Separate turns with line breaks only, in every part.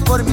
por
mi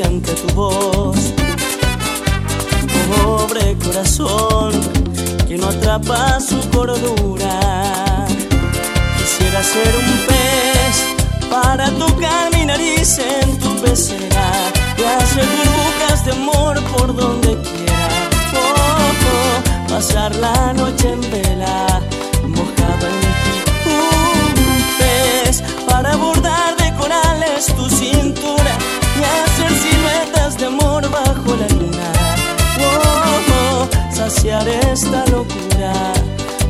ante tu voz. Pobre corazón que no atrapa su cordura. Quisiera ser un pez para tocar mi nariz en tu pecera y hacer burbujas de amor por donde quiera. Oh, pasar la noche en vela, saciar esta locura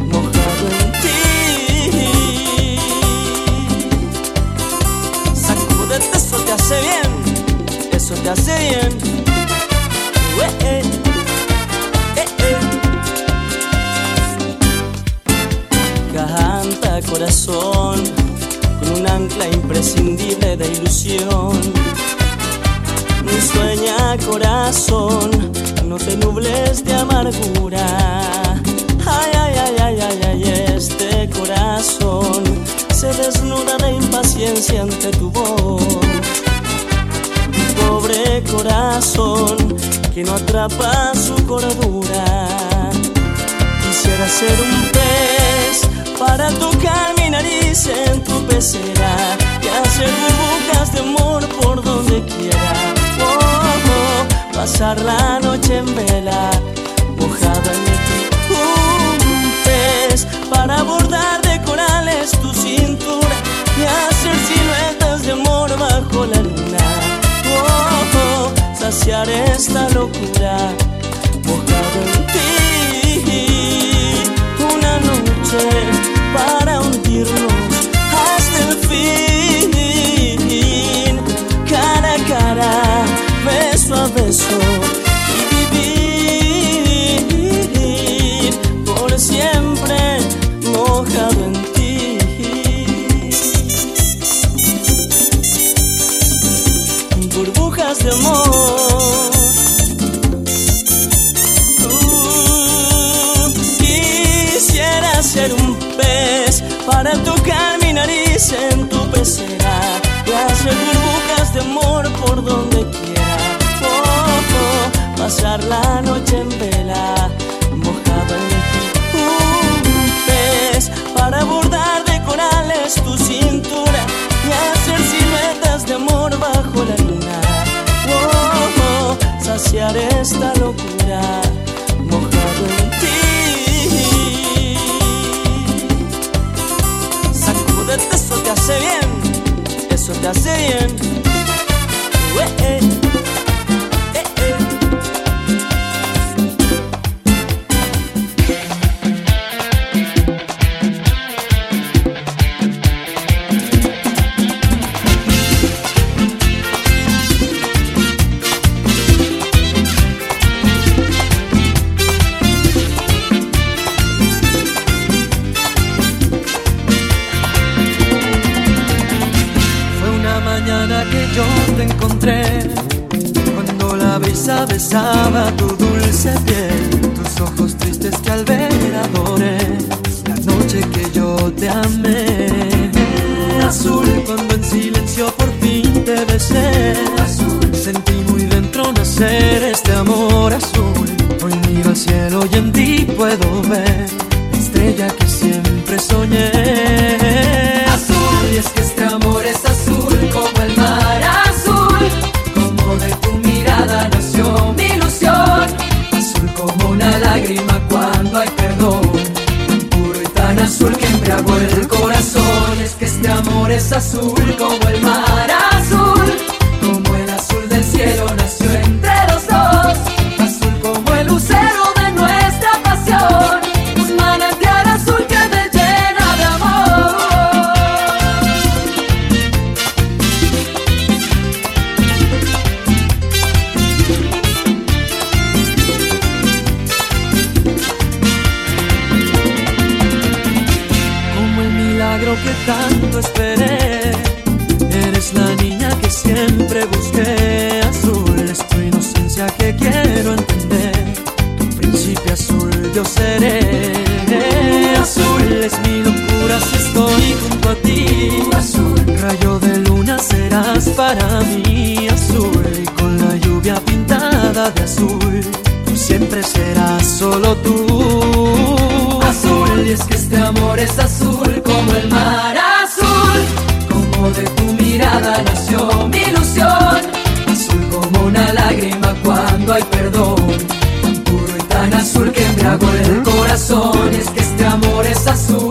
mojado en ti. Sacúdete, eso te hace bien, eso te hace bien. Eh, eh, eh, eh. Corazón con un ancla imprescindible de ilusión. Sueña corazón, no te nubles de amargura. Ay, ay, ay, ay, ay, ay, este corazón se desnuda de impaciencia ante tu voz. Pobre corazón que no atrapa su cordura. Quisiera ser un pez para tocar mi nariz en tu pecera y hacer burbujas de amor por donde quiera. Pasar la noche en vela, mojada en ti. Un pez para bordar de corales tu cintura y hacer siluetas de amor bajo la luna. Oh, oh, saciar esta locura, mojado en ti. Una noche para hundirnos hasta el fin, y vivir por siempre mojado en ti. Burbujas de amor. Quisiera ser un pez para tocar mi nariz en tu pecera y hacer burbujas de amor por donde pasar la noche en vela, mojado en. Un pez para bordar de corales tu cintura y hacer siluetas de amor bajo la luna. Oh, oh, saciar esta locura, mojado en ti. Sacúdete, eso te hace bien, eso te hace bien. Eh,
encontré Cuando la brisa besaba tu dulce piel. Tus ojos tristes que al ver adoré La noche que yo te amé. Azul cuando en silencio por fin te besé. Azul sentí muy dentro nacer este amor azul. Cielo y en ti puedo ver la estrella que siempre soñé.
Es azul como el mar amor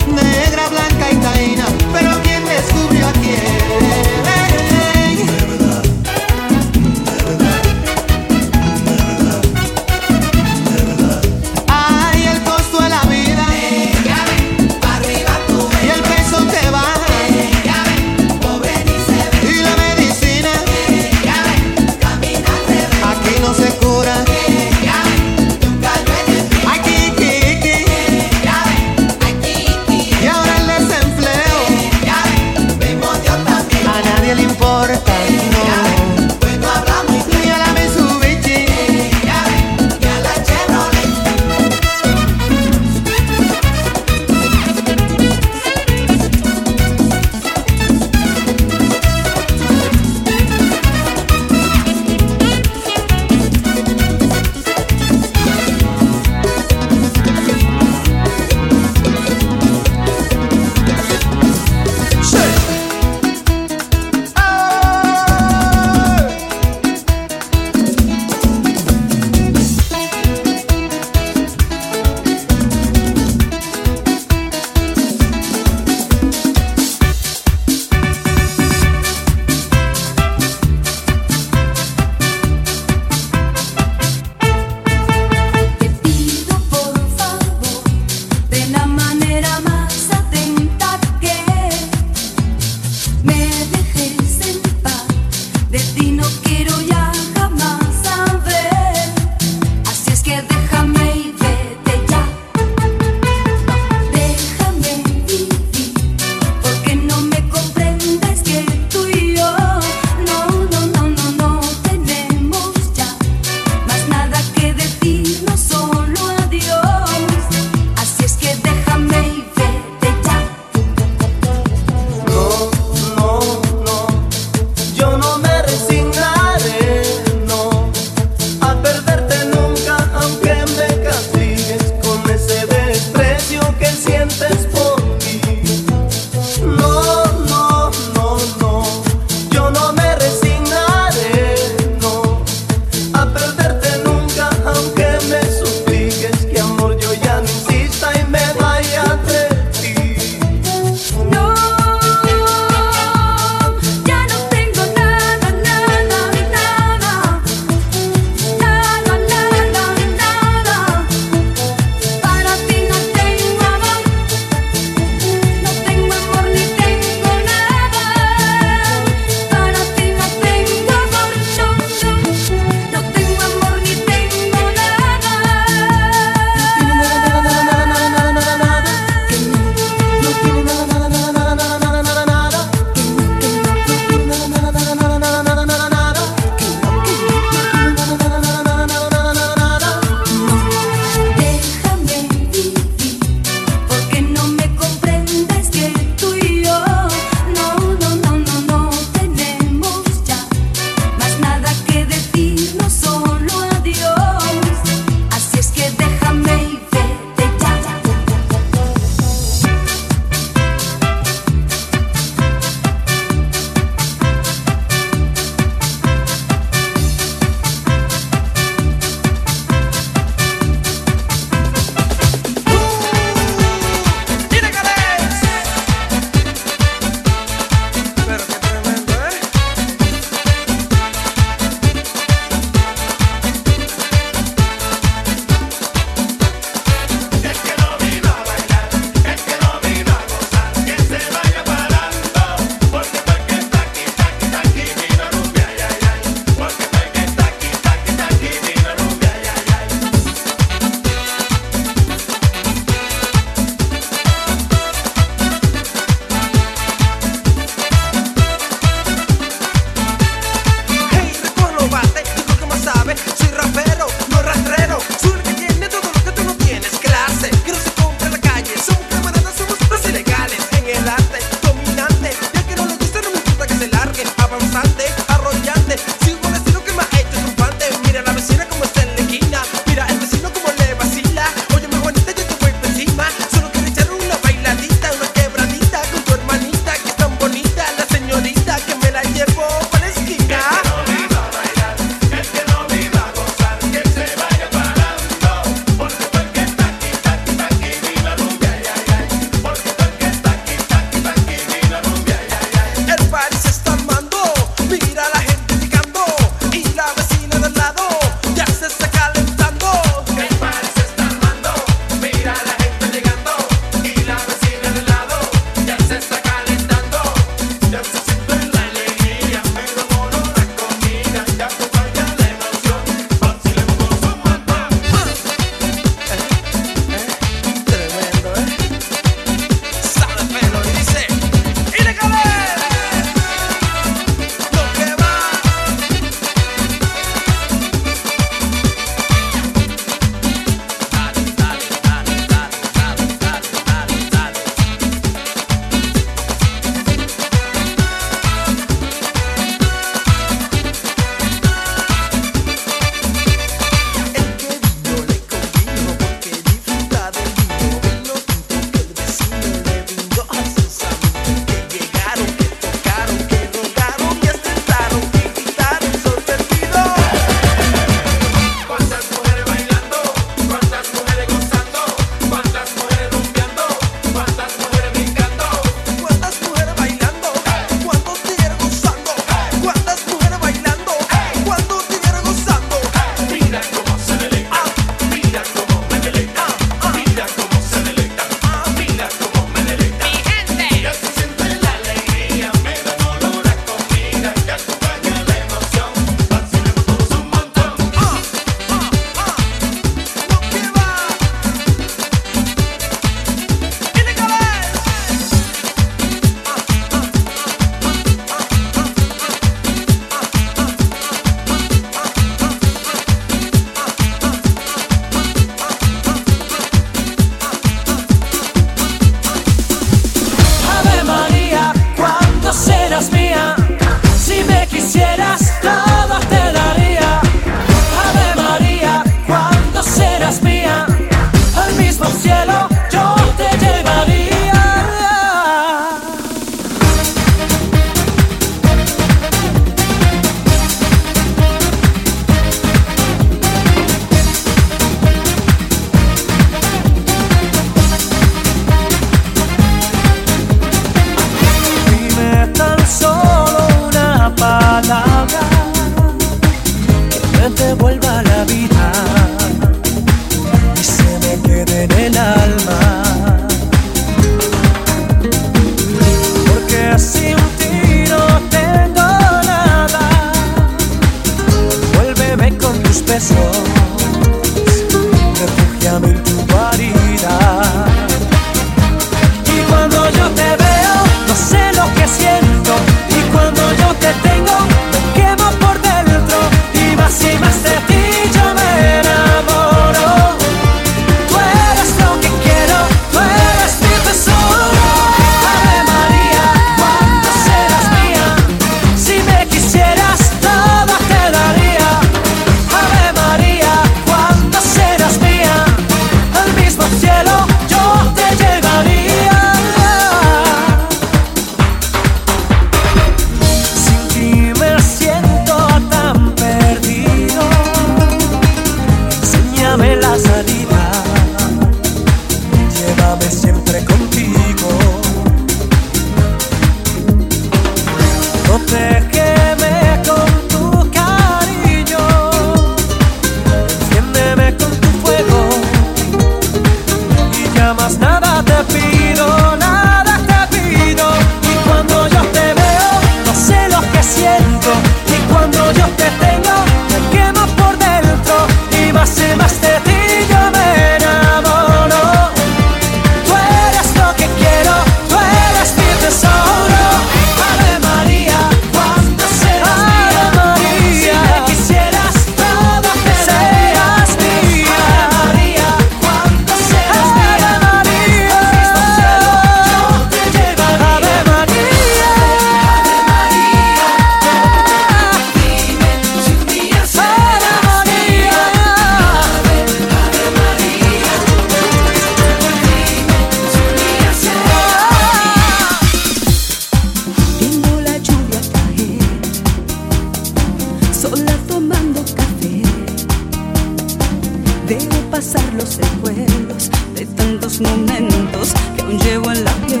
besar los secuelos de
tantos momentos que aún llevo en la piel.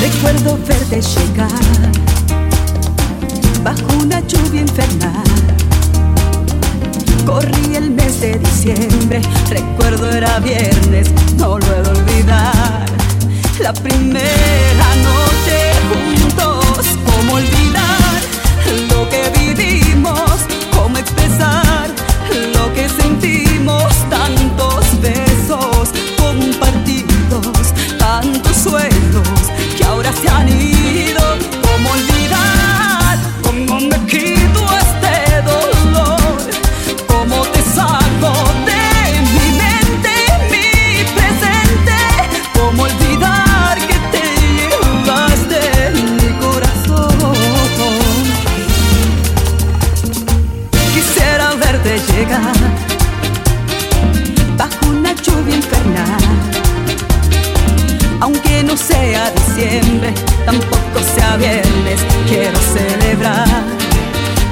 Recuerdo verte llegar bajo una lluvia infernal. Corrí el mes de diciembre, recuerdo era viernes, no lo he de olvidar. La primera noche juntos, ¿cómo olvidar lo que viví? sway.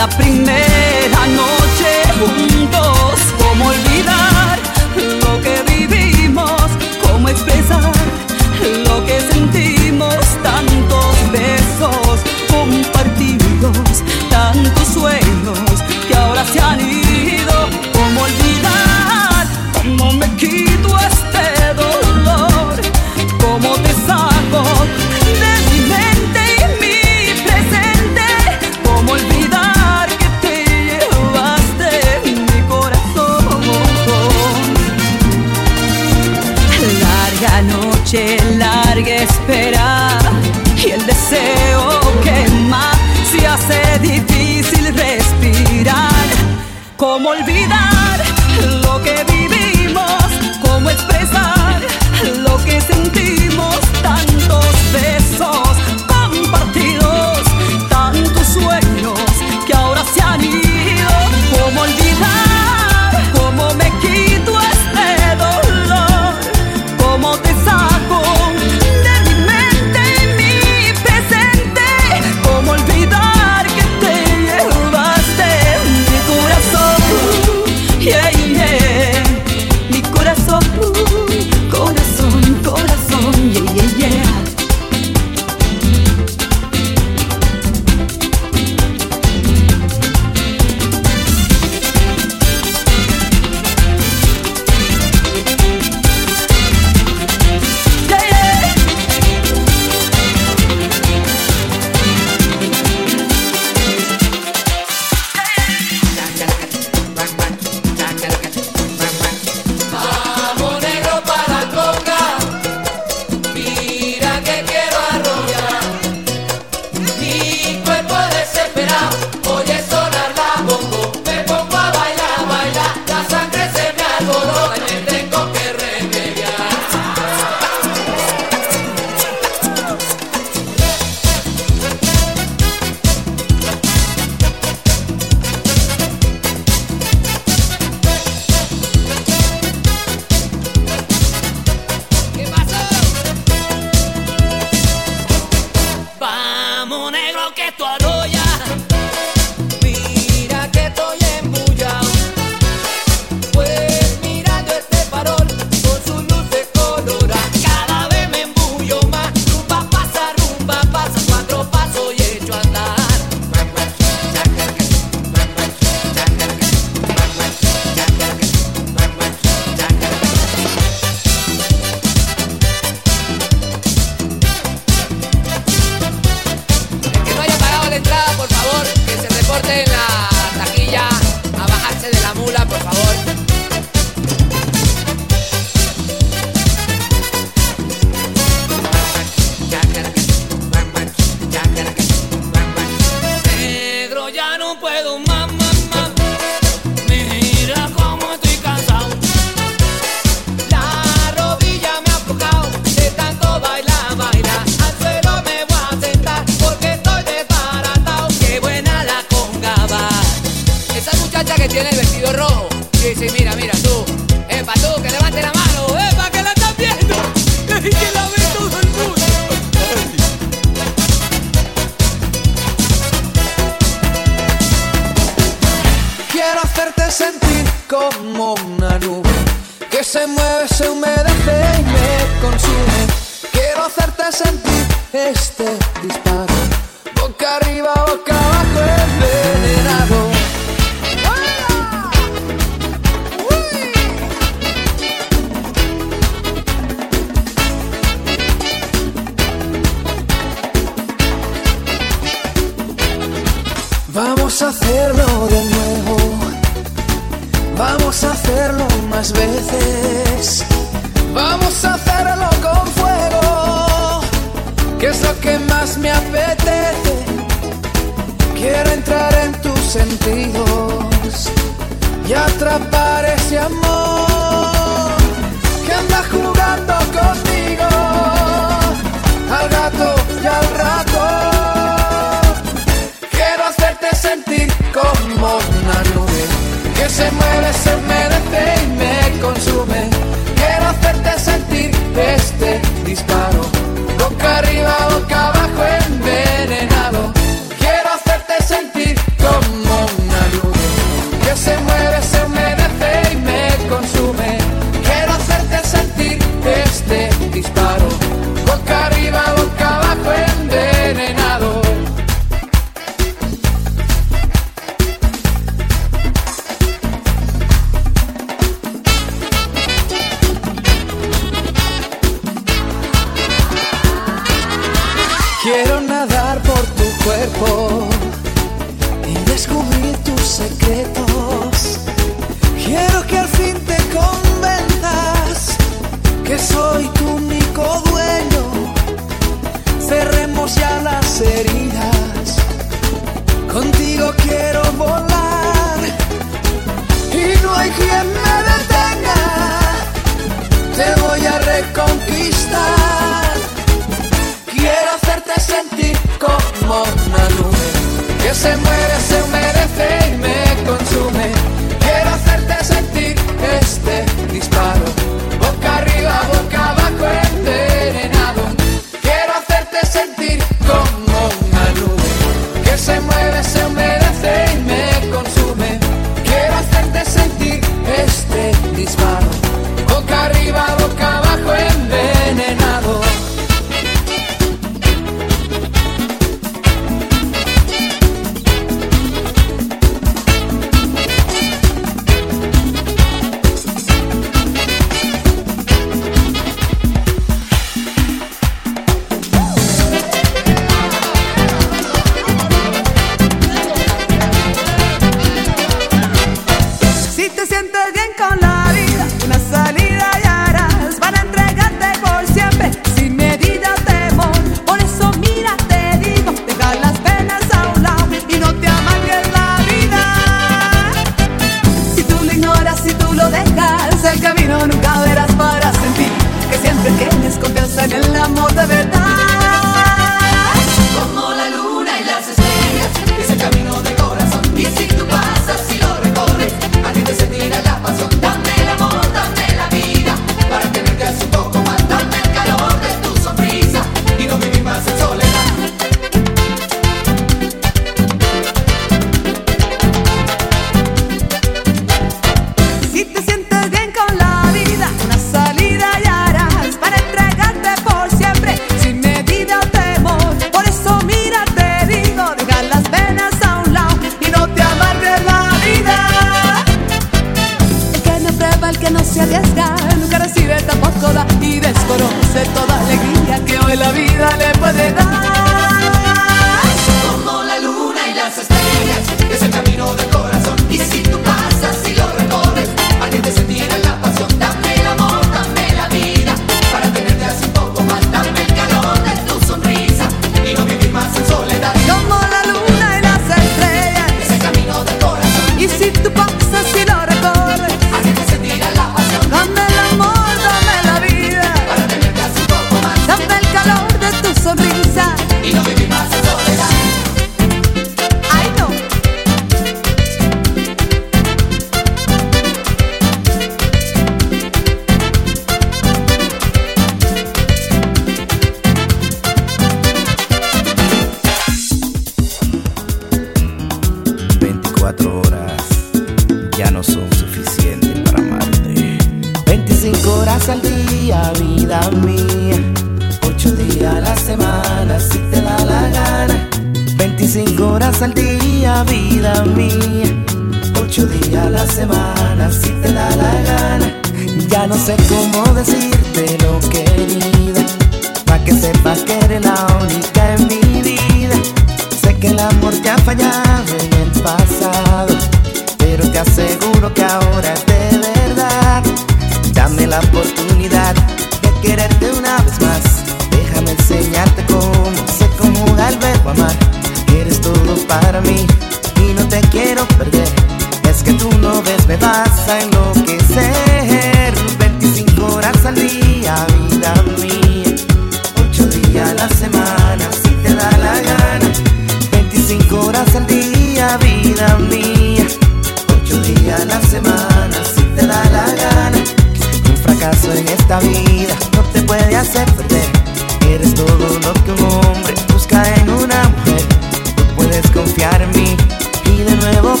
la primera noche.
parece amor que anda jugando contigo al gato y al rato. Quiero hacerte sentir como una nube que se mueve, se merece y me consume. Quiero hacerte sentir este disparo boca arriba, boca abajo.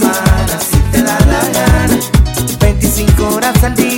si te da la
gana. 25 horas al día.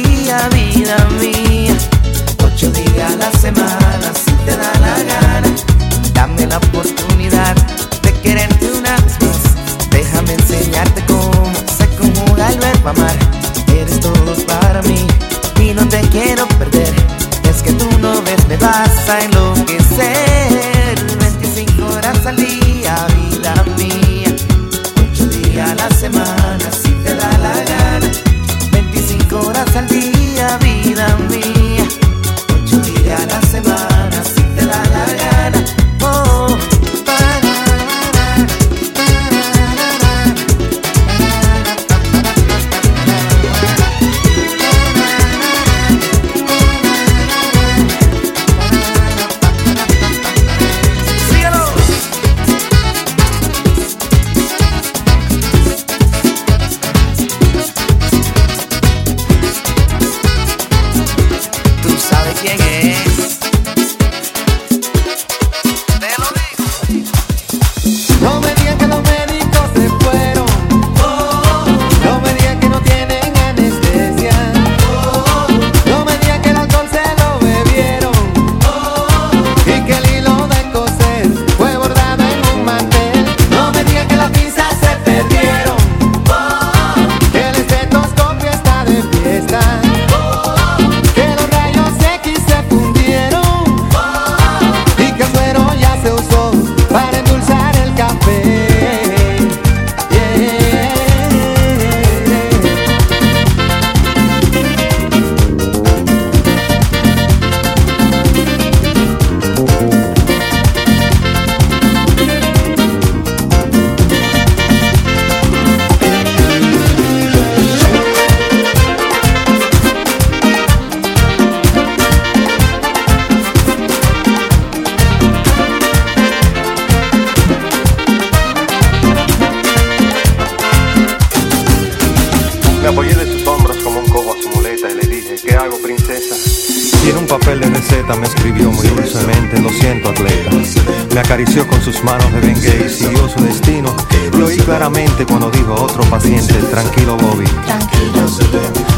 Me
acarició con sus manos de y siguió su destino. Lo oí claramente cuando dijo a otro paciente, tranquilo Bobby.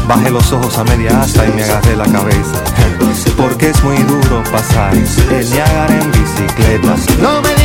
Bajé los ojos a media asta y me agarré la cabeza. Porque es muy duro pasar eh, el Niagara en bicicleta.
No me